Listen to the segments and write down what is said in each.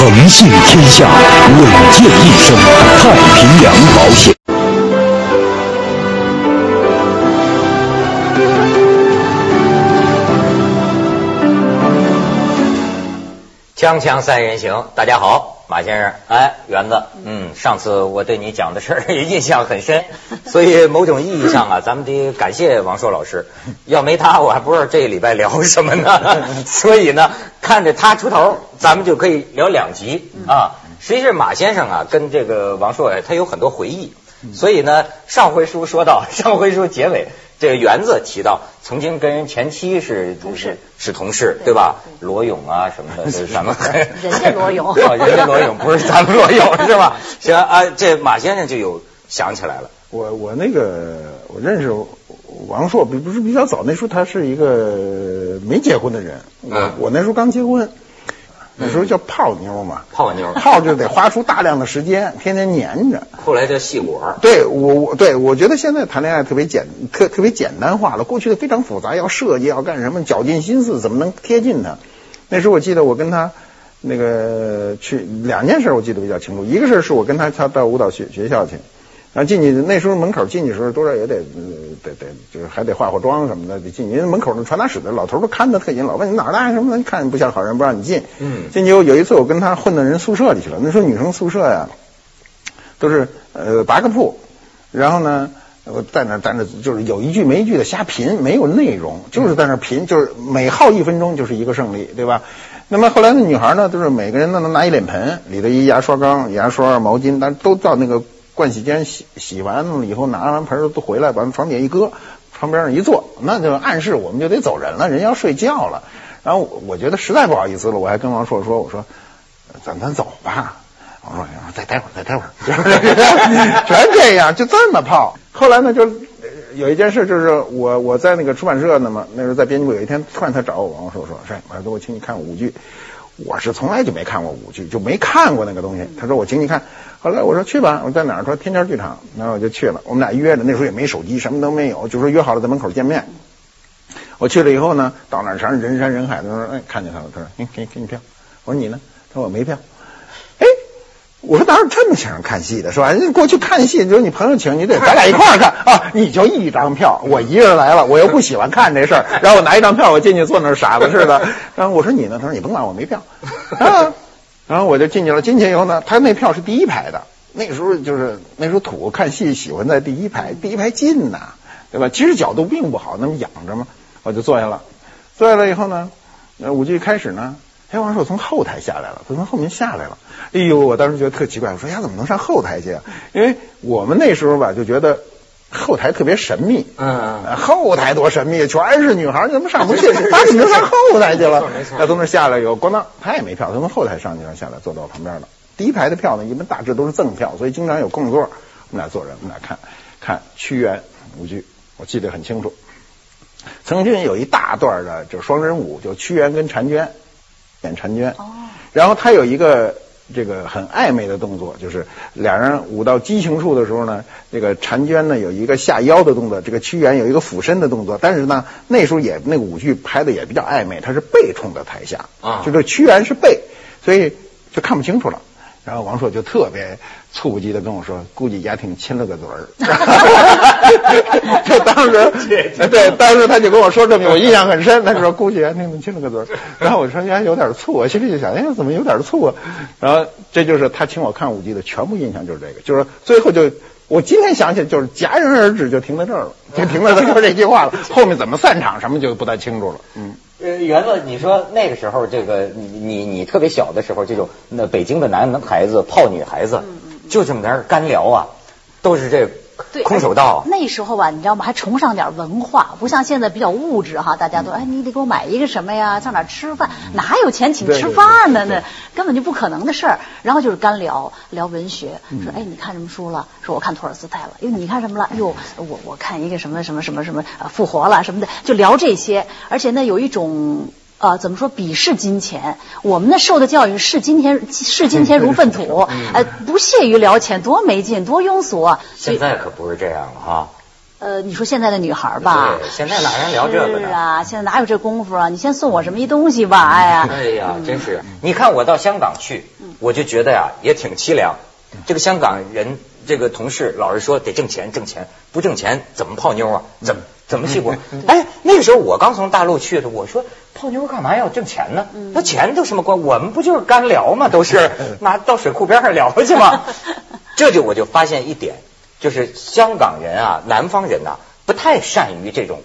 诚信天下，稳健一生。太平洋保险。锵锵三人行，大家好，马先生，哎，园子，嗯，上次我对你讲的事儿 印象很深，所以某种意义上啊，咱们得感谢王朔老师，要没他，我还不知道这礼拜聊什么呢。所以呢，看着他出头，咱们就可以聊两集啊。实际是马先生啊，跟这个王朔他有很多回忆，所以呢，上回书说到，上回书结尾。这个园子提到，曾经跟人前妻是同事，是同事，对吧？罗勇啊什么的，是咱们 人家罗勇，人家罗勇不是咱们罗勇是吧？行啊，这马先生就有想起来了。我我那个我认识王朔，比不是比较早，那时候他是一个没结婚的人，我我那时候刚结婚。那时候叫泡妞嘛，泡妞泡就得花出大量的时间，天天黏着。后来叫戏果。对我我对我觉得现在谈恋爱特别简特特别简单化了，过去的非常复杂，要设计要干什么，绞尽心思怎么能贴近他。那时候我记得我跟他那个去两件事，我记得比较清楚，一个事是我跟他他到舞蹈学学校去。然后进去那时候门口进去时候多少也得得得就是还得化化妆什么的得进去，因为门口那传达室的老头都看得特紧，老问你哪来什么的，你看不像好人不让你进。嗯。进去有有一次我跟他混到人宿舍里去了，那时候女生宿舍呀都是呃八个铺，然后呢我在那在那就是有一句没一句的瞎贫，没有内容，就是在那贫，就是每耗一分钟就是一个胜利，对吧？那么后来那女孩呢，都是每个人都能拿一脸盆，里头一牙刷缸、牙刷、毛巾，但都到那个。盥洗间洗洗完了以后，拿完盆都回来，把床底下一搁，床边上一坐，那就暗示我们就得走人了，人要睡觉了。然后我觉得实在不好意思了，我还跟王硕说：“我说咱咱走吧。”王硕说：“再待会儿，再待会儿。” 全这样，就这么泡。后来呢，就有一件事，就是我我在那个出版社呢嘛，那时候在编辑部，有一天突然他找我，王硕说：“说儿子，我请你看舞剧。”我是从来就没看过舞剧，就没看过那个东西。他说：“我请你看。”后来我说去吧，我在哪儿？他说天桥剧场，然后我就去了。我们俩约着，那时候也没手机，什么都没有，就说约好了在门口见面。我去了以后呢，到那儿全是人山人海，他说哎看见他了，他说给给给你票。我说你呢？他说我没票。哎，我说哪有这么请人看戏的，是吧？人家过去看戏，就是你朋友请，你得咱俩一块儿看啊。你就一张票，我一个人来了，我又不喜欢看这事儿，然后我拿一张票，我进去坐那儿傻子似的。然后我说你呢？他说你甭管，我没票。啊。然后我就进去了，进去以后呢，他那票是第一排的。那时候就是那时候土看戏喜欢在第一排，第一排近呐，对吧？其实角度并不好，那么仰着嘛。我就坐下了，坐下了以后呢，呃舞剧开始呢，哎，王朔从后台下来了，他从后面下来了。哎呦，我当时觉得特奇怪，我说呀，怎么能上后台去啊？因为我们那时候吧，就觉得。后台特别神秘，嗯，后台多神秘，全是女孩，你怎么上不去？他怎么上后台去了？他从那下来以后，咣当，他也没票，他从后台上去了，下来坐到我旁边了。第一排的票呢，一般大致都是赠票，所以经常有空座。我们俩坐着，我们俩看看屈原舞剧，我记得很清楚。曾经有一大段的就双人舞，就屈原跟婵娟演婵娟，哦，然后他有一个。这个很暧昧的动作，就是两人舞到激情处的时候呢，这个婵娟呢有一个下腰的动作，这个屈原有一个俯身的动作，但是呢那时候也那个舞剧拍的也比较暧昧，他是背冲着台下，啊，就这屈原是背，所以就看不清楚了。然后王朔就特别猝不及的跟我说：“估计丫挺亲了个嘴儿。”就当时，对，当时他就跟我说这么，我印象很深。他说：“估计丫挺亲了个嘴儿。”然后我说：“丫有点醋。”我心里就想：“哎，怎么有点醋啊？”然后这就是他请我看舞剧的全部印象，就是这个。就是最后就我今天想起来，就是戛然而止，就停在这儿了，就停在他说这句话了。后面怎么散场什么就不太清楚了。嗯。呃，元子，你说那个时候，这个你你你特别小的时候，这种那北京的男孩子泡女孩子，就这么点干聊啊，都是这。对，空手道。那时候吧，你知道吗？还崇尚点文化，不像现在比较物质哈。大家都哎，你得给我买一个什么呀？上哪吃饭？哪有钱请吃饭呢？那根本就不可能的事儿。然后就是干聊，聊文学，说哎，你看什么书了？说我看托尔斯泰了。哟，你看什么了？哟，我我看一个什么什么什么什么复活了什么的，就聊这些。而且呢，有一种。呃，怎么说？鄙视金钱，我们那受的教育视金钱视金钱如粪土，呃，不屑于聊钱，多没劲，多庸俗啊！现在可不是这样了哈。呃，你说现在的女孩吧，对现在哪人聊这个呢是啊，现在哪有这功夫啊？你先送我什么一东西吧？哎呀，哎呀，真是！你看我到香港去，我就觉得呀，也挺凄凉。这个香港人，这个同事老是说得挣钱，挣钱，不挣钱怎么泡妞啊？怎么怎么去过？哎，那个时候我刚从大陆去的，我说泡妞干嘛要挣钱呢？那钱都什么关？我们不就是干聊吗？都是 拿到水库边上聊去吗？这就我就发现一点，就是香港人啊，南方人呐、不太善于这种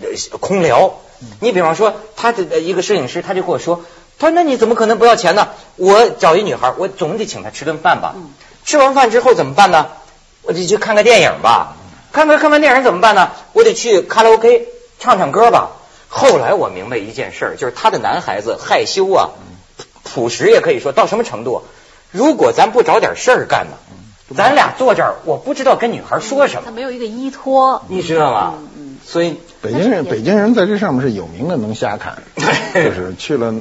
呃空聊。你比方说，他的呃一个摄影师，他就跟我说，他说那你怎么可能不要钱呢？我找一女孩，我总得请她吃顿饭吧。吃完饭之后怎么办呢？我得去看个电影吧。看完看完电影怎么办呢？我得去卡拉 OK 唱唱歌吧。后来我明白一件事儿，就是他的男孩子害羞啊，朴实也可以说到什么程度？如果咱不找点事儿干呢，咱俩坐这儿，我不知道跟女孩说什么他，没有一个依托。你知道吗？嗯所以北京人，北京人在这上面是有名的，能瞎侃，就是去了。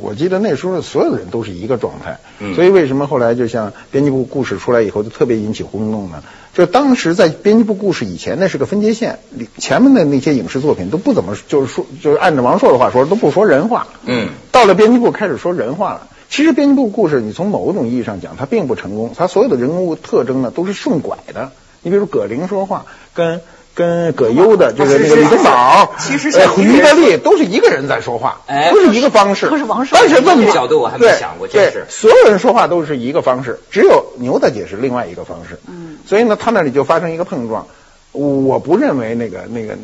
我记得那时候所有的人都是一个状态，嗯所以为什么后来就像编辑部故事出来以后就特别引起轰动呢？就当时在编辑部故事以前，那是个分界线，前面的那些影视作品都不怎么就是说，就是按照王朔的话说，都不说人话。嗯，到了编辑部开始说人话了。其实编辑部故事，你从某种意义上讲，它并不成功，它所有的人物特征呢都是顺拐的。你比如葛玲说话跟。跟葛优的这个那个李东宝，其实是呃，于德利都是一个人在说话，哎都是一个方式。都是王朔但是问题这个角度我还没想过真对是所有人说话都是一个方式，只有牛大姐是另外一个方式。嗯，所以呢，他那里就发生一个碰撞。我不认为那个那个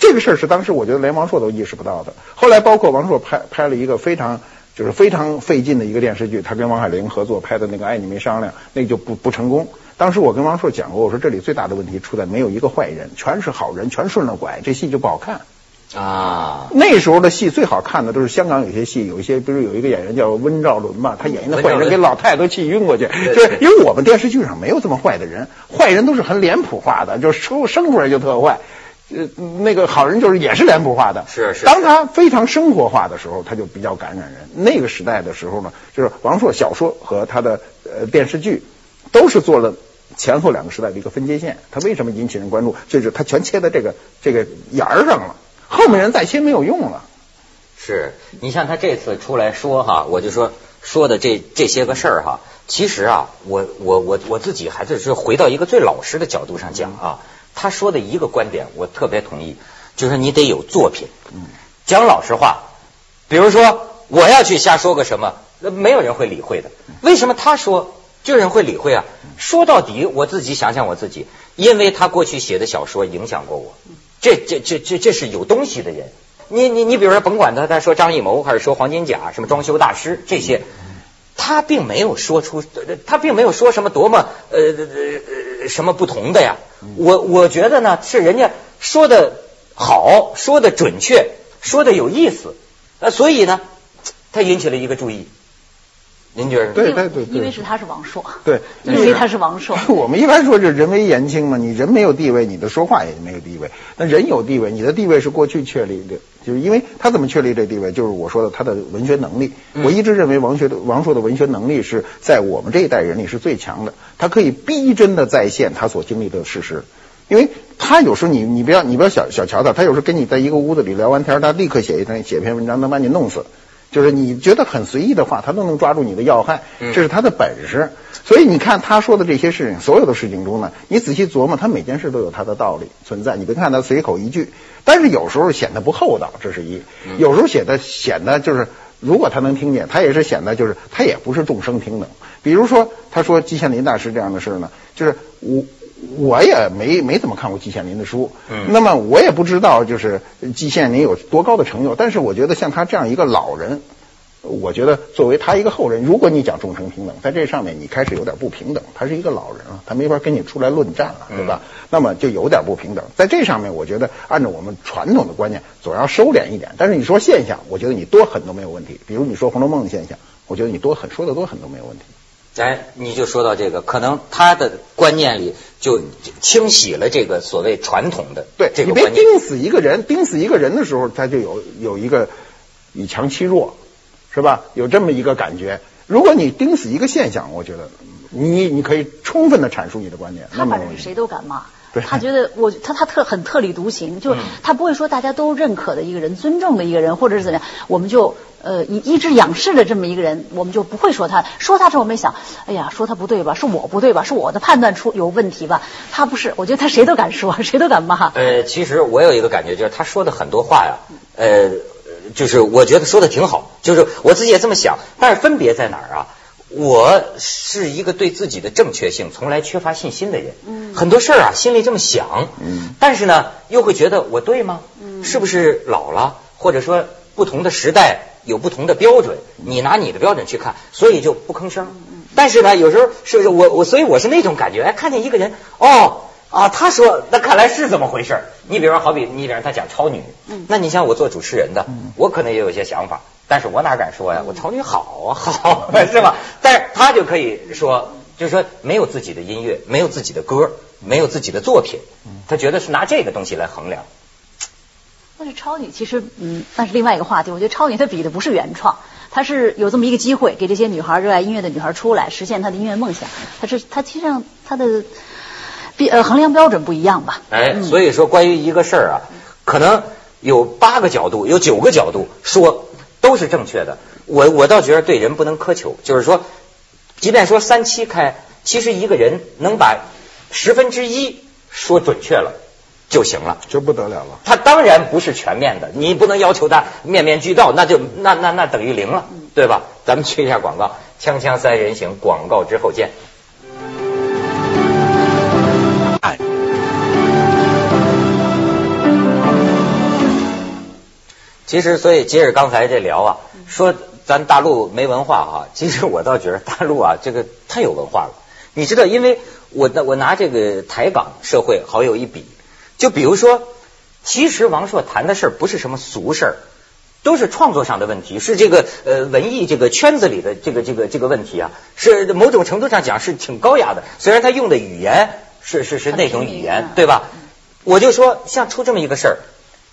这个事儿是当时我觉得连王朔都意识不到的。后来包括王朔拍拍了一个非常就是非常费劲的一个电视剧，他跟王海玲合作拍的那个《爱你没商量》，那个就不不成功。当时我跟王朔讲过，我说这里最大的问题出在没有一个坏人，全是好人，全顺了拐，这戏就不好看。啊，那时候的戏最好看的都是香港有些戏，有一些比如有一个演员叫温兆伦吧，他演一个坏人给老太太都气晕过去，就是因为我们电视剧上没有这么坏的人，坏人都是很脸谱化的，就是生生出来就特坏。呃，那个好人就是也是脸谱化的，是是当他非常生活化的时候，他就比较感染人。那个时代的时候呢，就是王朔小说和他的呃电视剧都是做了前后两个时代的一个分界线。它为什么引起人关注？就是它全切在这个这个沿儿上了，后面人再切没有用了。是你像他这次出来说哈，我就说说的这这些个事儿哈，其实啊，我我我我自己还是是回到一个最老实的角度上讲啊，他说的一个观点我特别同意，就是你得有作品。讲老实话，比如说我要去瞎说个什么，那没有人会理会的。为什么他说就有人会理会啊？说到底，我自己想想我自己，因为他过去写的小说影响过我，这这这这这是有东西的人。你你你比如说，甭管他他说张艺谋还是说黄金甲，什么装修大师这些，他并没有说出，他并没有说什么多么呃呃呃什么不同的呀。我我觉得呢，是人家说的好，说的准确，说的有意思，呃，所以呢，他引起了一个注意。您觉得？对对对对因为是他是王朔，对，因为他是王朔。我们一般说就是人微言轻嘛，你人没有地位，你的说话也没有地位。那人有地位，你的地位是过去确立的，就是因为他怎么确立这地位，就是我说的他的文学能力。我一直认为王学的王朔的文学能力是在我们这一代人里是最强的，他可以逼真的再现他所经历的事实。因为他有时候你你不要你不要小小瞧他，他有时候跟你在一个屋子里聊完天，他立刻写一篇写一篇文章，能把你弄死。就是你觉得很随意的话，他都能抓住你的要害，这是他的本事。所以你看他说的这些事情，所有的事情中呢，你仔细琢磨，他每件事都有他的道理存在。你别看他随口一句，但是有时候显得不厚道，这是一；有时候显得显得就是，如果他能听见，他也是显得就是他也不是众生平等。比如说，他说季羡林大师这样的事呢，就是我。我也没没怎么看过季羡林的书，嗯那么我也不知道就是季羡林有多高的成就，但是我觉得像他这样一个老人，我觉得作为他一个后人，如果你讲众生平等，在这上面你开始有点不平等，他是一个老人了，他没法跟你出来论战了，对吧？那么就有点不平等，在这上面，我觉得按照我们传统的观念，总要收敛一点。但是你说现象，我觉得你多狠都没有问题。比如你说《红楼梦》的现象，我觉得你多狠说的多狠都没有问题。哎，你就说到这个，可能他的观念里就清洗了这个所谓传统的对你别这个观念。盯死一个人，盯死一个人的时候，他就有有一个以强欺弱，是吧？有这么一个感觉。如果你盯死一个现象，我觉得你你可以充分的阐述你的观点。那反正谁都敢骂。对他觉得我他他特很特立独行，就嗯他不会说大家都认可的一个人、尊重的一个人，或者是怎么样，我们就呃以一直仰视的这么一个人，我们就不会说他。说他之后，我们想，哎呀，说他不对吧？是我不对吧？是我的判断出有问题吧？他不是，我觉得他谁都敢说，谁都敢骂。呃，其实我有一个感觉，就是他说的很多话呀，呃，就是我觉得说的挺好，就是我自己也这么想，但是分别在哪儿啊？我是一个对自己的正确性从来缺乏信心的人，嗯。很多事儿啊心里这么想，嗯。但是呢又会觉得我对吗？嗯。是不是老了？或者说不同的时代有不同的标准，你拿你的标准去看，所以就不吭声。但是呢，有时候是不是我我所以我是那种感觉，哎，看见一个人，哦啊，他说那看来是这么回事儿。你比如说，好比你比如他讲超女，嗯。那你像我做主持人的，我可能也有一些想法，但是我哪敢说呀？我超女好啊，好是吧？但是他就可以说，就是说没有自己的音乐，没有自己的歌，没有自己的作品，他觉得是拿这个东西来衡量。但是超女其实，嗯，那是另外一个话题。我觉得超女她比的不是原创，她是有这么一个机会，给这些女孩热爱音乐的女孩出来，实现她的音乐梦想。她是她其实上她的比呃衡量标准不一样吧？哎，嗯所以说关于一个事儿啊，可能有八个角度，有九个角度说都是正确的。我我倒觉得对人不能苛求，就是说，即便说三七开，其实一个人能把十分之一说准确了就行了。就不得了了。他当然不是全面的，你不能要求他面面俱到，那就那那那等于零了，对吧？咱们去一下广告，锵锵三人行，广告之后见。其实，所以接着刚才这聊啊，说咱大陆没文化啊，其实我倒觉得大陆啊，这个太有文化了。你知道，因为我我拿这个台港社会好有一比，就比如说，其实王朔谈的事儿不是什么俗事儿，都是创作上的问题，是这个呃文艺这个圈子里的这个这个这个问题啊，是某种程度上讲是挺高雅的。虽然他用的语言是是是那种语言，对吧？我就说，像出这么一个事儿，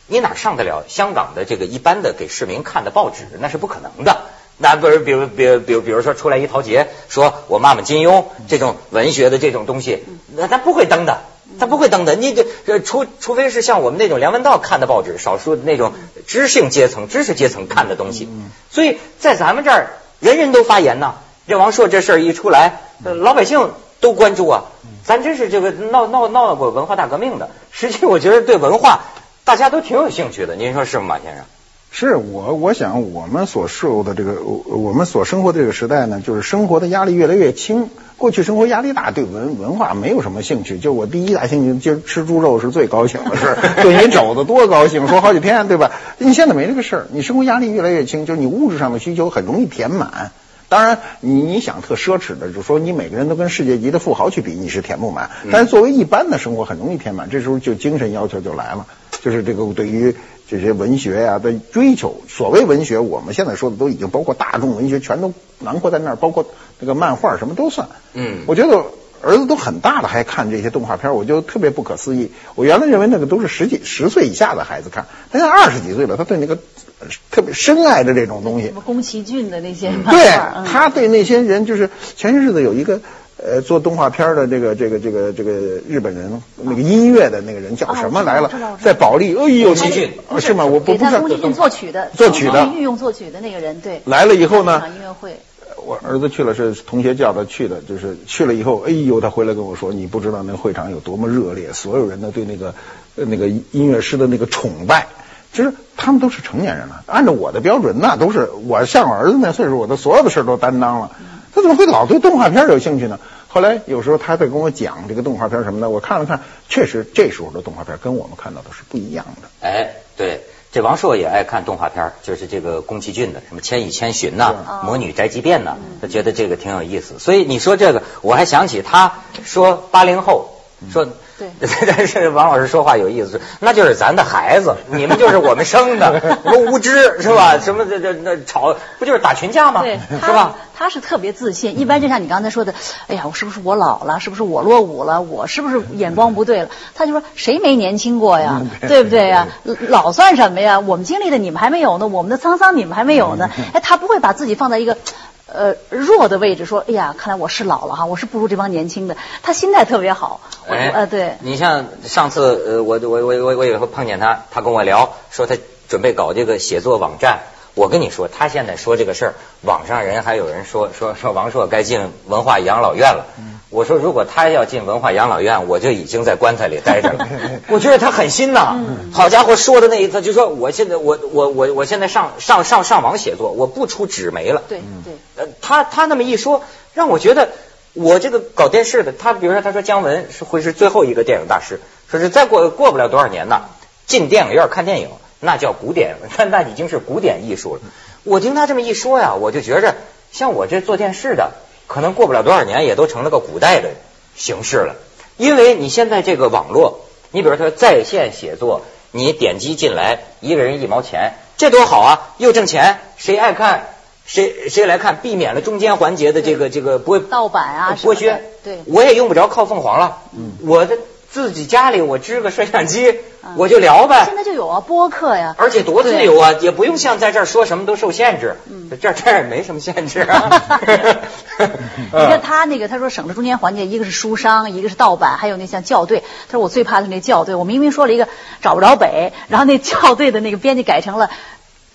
你哪上得了香港的这个一般的给市民看的报纸？那是不可能的。那不是，比如，比如，比如，比如说出来一陶杰，说我骂骂金庸这种文学的这种东西，那他不会登的，他不会登的。你这这除除非是像我们那种梁文道看的报纸，少数那种知性阶层、知识阶层看的东西。所以在咱们这儿，人人都发言呢。这王朔这事儿一出来，呃老百姓都关注啊。咱真是这个闹闹闹过文化大革命的。实际我觉得对文化大家都挺有兴趣的。您说是吗，马先生？是我，我想我们所受的这个，我我们所生活的这个时代呢，就是生活的压力越来越轻。过去生活压力大，对文文化没有什么兴趣。就我第一大兴趣，今儿吃猪肉是最高兴的事儿，炖一肘子多高兴，说好几天，对吧？你现在没这个事儿，你生活压力越来越轻，就是你物质上的需求很容易填满。当然，你你想特奢侈的，就是说你每个人都跟世界级的富豪去比，你是填不满。但是作为一般的生活，很容易填满。这时候就精神要求就来了，就是这个对于这些文学呀、的追求。所谓文学，我们现在说的都已经包括大众文学，全都囊括在那儿，包括那个漫画什么都算。嗯我觉得儿子都很大了还看这些动画片，我就特别不可思议。我原来认为那个都是十几十岁以下的孩子看，他现在二十几岁了，他对那个呃特别深爱着这种东西什。么宫崎骏的那些漫对他对那些人就是前些日子有一个呃做动画片的这个这个这个这个日本人那个音乐的那个人叫什么来了？在保利，哎呦，宫崎骏你是吗？我不给不是他宫崎骏作曲的，作曲的。御用作曲的那个人，对，来了以后呢？音乐会，我儿子去了，是同学叫他去的，就是去了以后，哎呦，他回来跟我说，你不知道那个会场有多么热烈，所有人呢对那个呃那个音乐师的那个崇拜。其实他们都是成年人了，按照我的标准，那都是我像我儿子那岁数，我的所有的事儿都担当了。他怎么会老对动画片有兴趣呢？后来有时候他在跟我讲这个动画片什么的，我看了看，确实这时候的动画片跟我们看到的是不一样的。哎，对，这王朔也爱看动画片儿，就是这个宫崎骏的，什么《千与千寻》呐，嗯《魔女宅急便》呐，他觉得这个挺有意思。所以你说这个，我还想起他说八零后说。对 但是王老师说话有意思，那就是咱的孩子，你们就是我们生的，什么无知是吧？什么这这那吵，不就是打群架吗？对，是吧？他是特别自信，一般就像你刚才说的，哎呀，我是不是我老了？是不是我落伍了？我是不是眼光不对了？他就说谁没年轻过呀？对不对呀？老算什么呀？我们经历的你们还没有呢，我们的沧桑你们还没有呢。哎，他不会把自己放在一个。呃，呃弱的位置，说哎呀，看来我是老了哈，我是不如这帮年轻的。他心态特别好，呃对，你像上次呃，我我我我我有时候碰见他，他跟我聊说他准备搞这个写作网站。我跟你说，他现在说这个事儿，网上人还有人说说说王朔该进文化养老院了。我说如果他要进文化养老院，我就已经在棺材里待着了。我觉得他狠心呐，好家伙，说的那一次就说我现在我我我我现在上上上上网写作，我不出纸媒了。对对，呃，他他那么一说，让我觉得我这个搞电视的，他比如说他说姜文是会是最后一个电影大师，说是再过过不了多少年呐，进电影院看电影那叫古典，那那已经是古典艺术了。我听他这么一说呀，我就觉着像我这做电视的，可能过不了多少年也都成了个古代的形式了，因为你现在这个网络，你比如说在线写作，你点击进来一个人一毛钱，这多好啊，又挣钱，谁爱看？谁 谁来看？避免了中间环节的这个这个剥盗版啊剥削。对我也用不着靠凤凰了。嗯，我的自己家里我支个摄像机，我就聊呗。现在就有啊，播客呀，而且多自由啊，也不用像在这儿说什么都受限制。嗯，这这儿也没什么限制啊。你看他那个，他说省了中间环节，一个是书商，一个是盗版，还有那像校对。他说我最怕的那校对，我明明说了一个找不着北，然后那校对的那个编辑改成了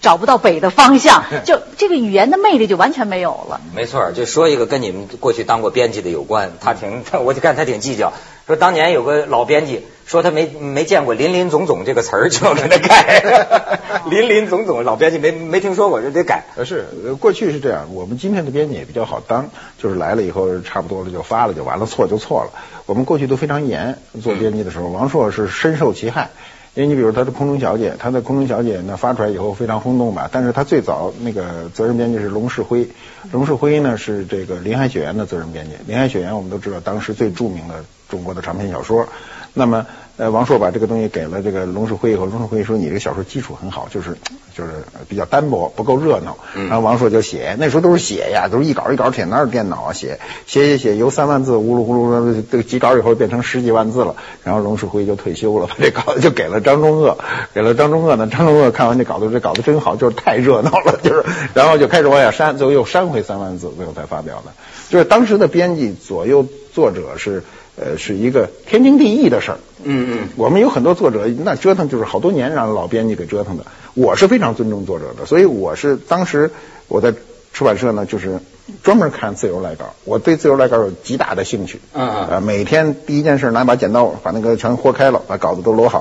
找不到北的方向，就这个语言的魅力就完全没有了。没错，就说一个跟你们过去当过编辑的有关，他挺，我就看他挺计较。说当年有个老编辑说他没没见过“林林总总”这个词儿，就要给他改。林林总总，老编辑没没听说过，就得改。呃是，呃过去是这样，我们今天的编辑也比较好当，就是来了以后差不多了就发了就完了，错就错了。我们过去都非常严，做编辑的时候，王朔是深受其害。因为你比如他的《空中小姐》，他的《空中小姐》呢发出来以后非常轰动吧，但是他最早那个责任编辑是龙世辉，龙世辉呢是这个《林海雪原》的责任编辑，《林海雪原》我们都知道当时最著名的中国的长篇小说，那么呃王朔把这个东西给了这个龙世辉以后，龙世辉说你这个小说基础很好，就是就是比较单薄，不够热闹，然后王朔就写，那时候都是写呀，都是一稿一稿写，哪有电脑啊写，写写写，由三万字呼噜呼噜这个几稿以后变成十几万字了，然后龙世辉就退休了，把这稿子就给了张中鄂，给了张中鄂呢，张中鄂看完这稿子，这稿子真好，就是太热闹了，就是然后就开始往下删，最后又删回三万字，最后才发表的，就是当时的编辑左右作者是。呃，是一个天经地义的事儿。嗯嗯，我们有很多作者，那折腾就是好多年让老编辑给折腾的。我是非常尊重作者的，所以我是当时我在出版社呢，就是专门看自由来稿，我对自由来稿有极大的兴趣。嗯啊呃，每天第一件事拿把剪刀把那个全豁开了，把稿子都摞好。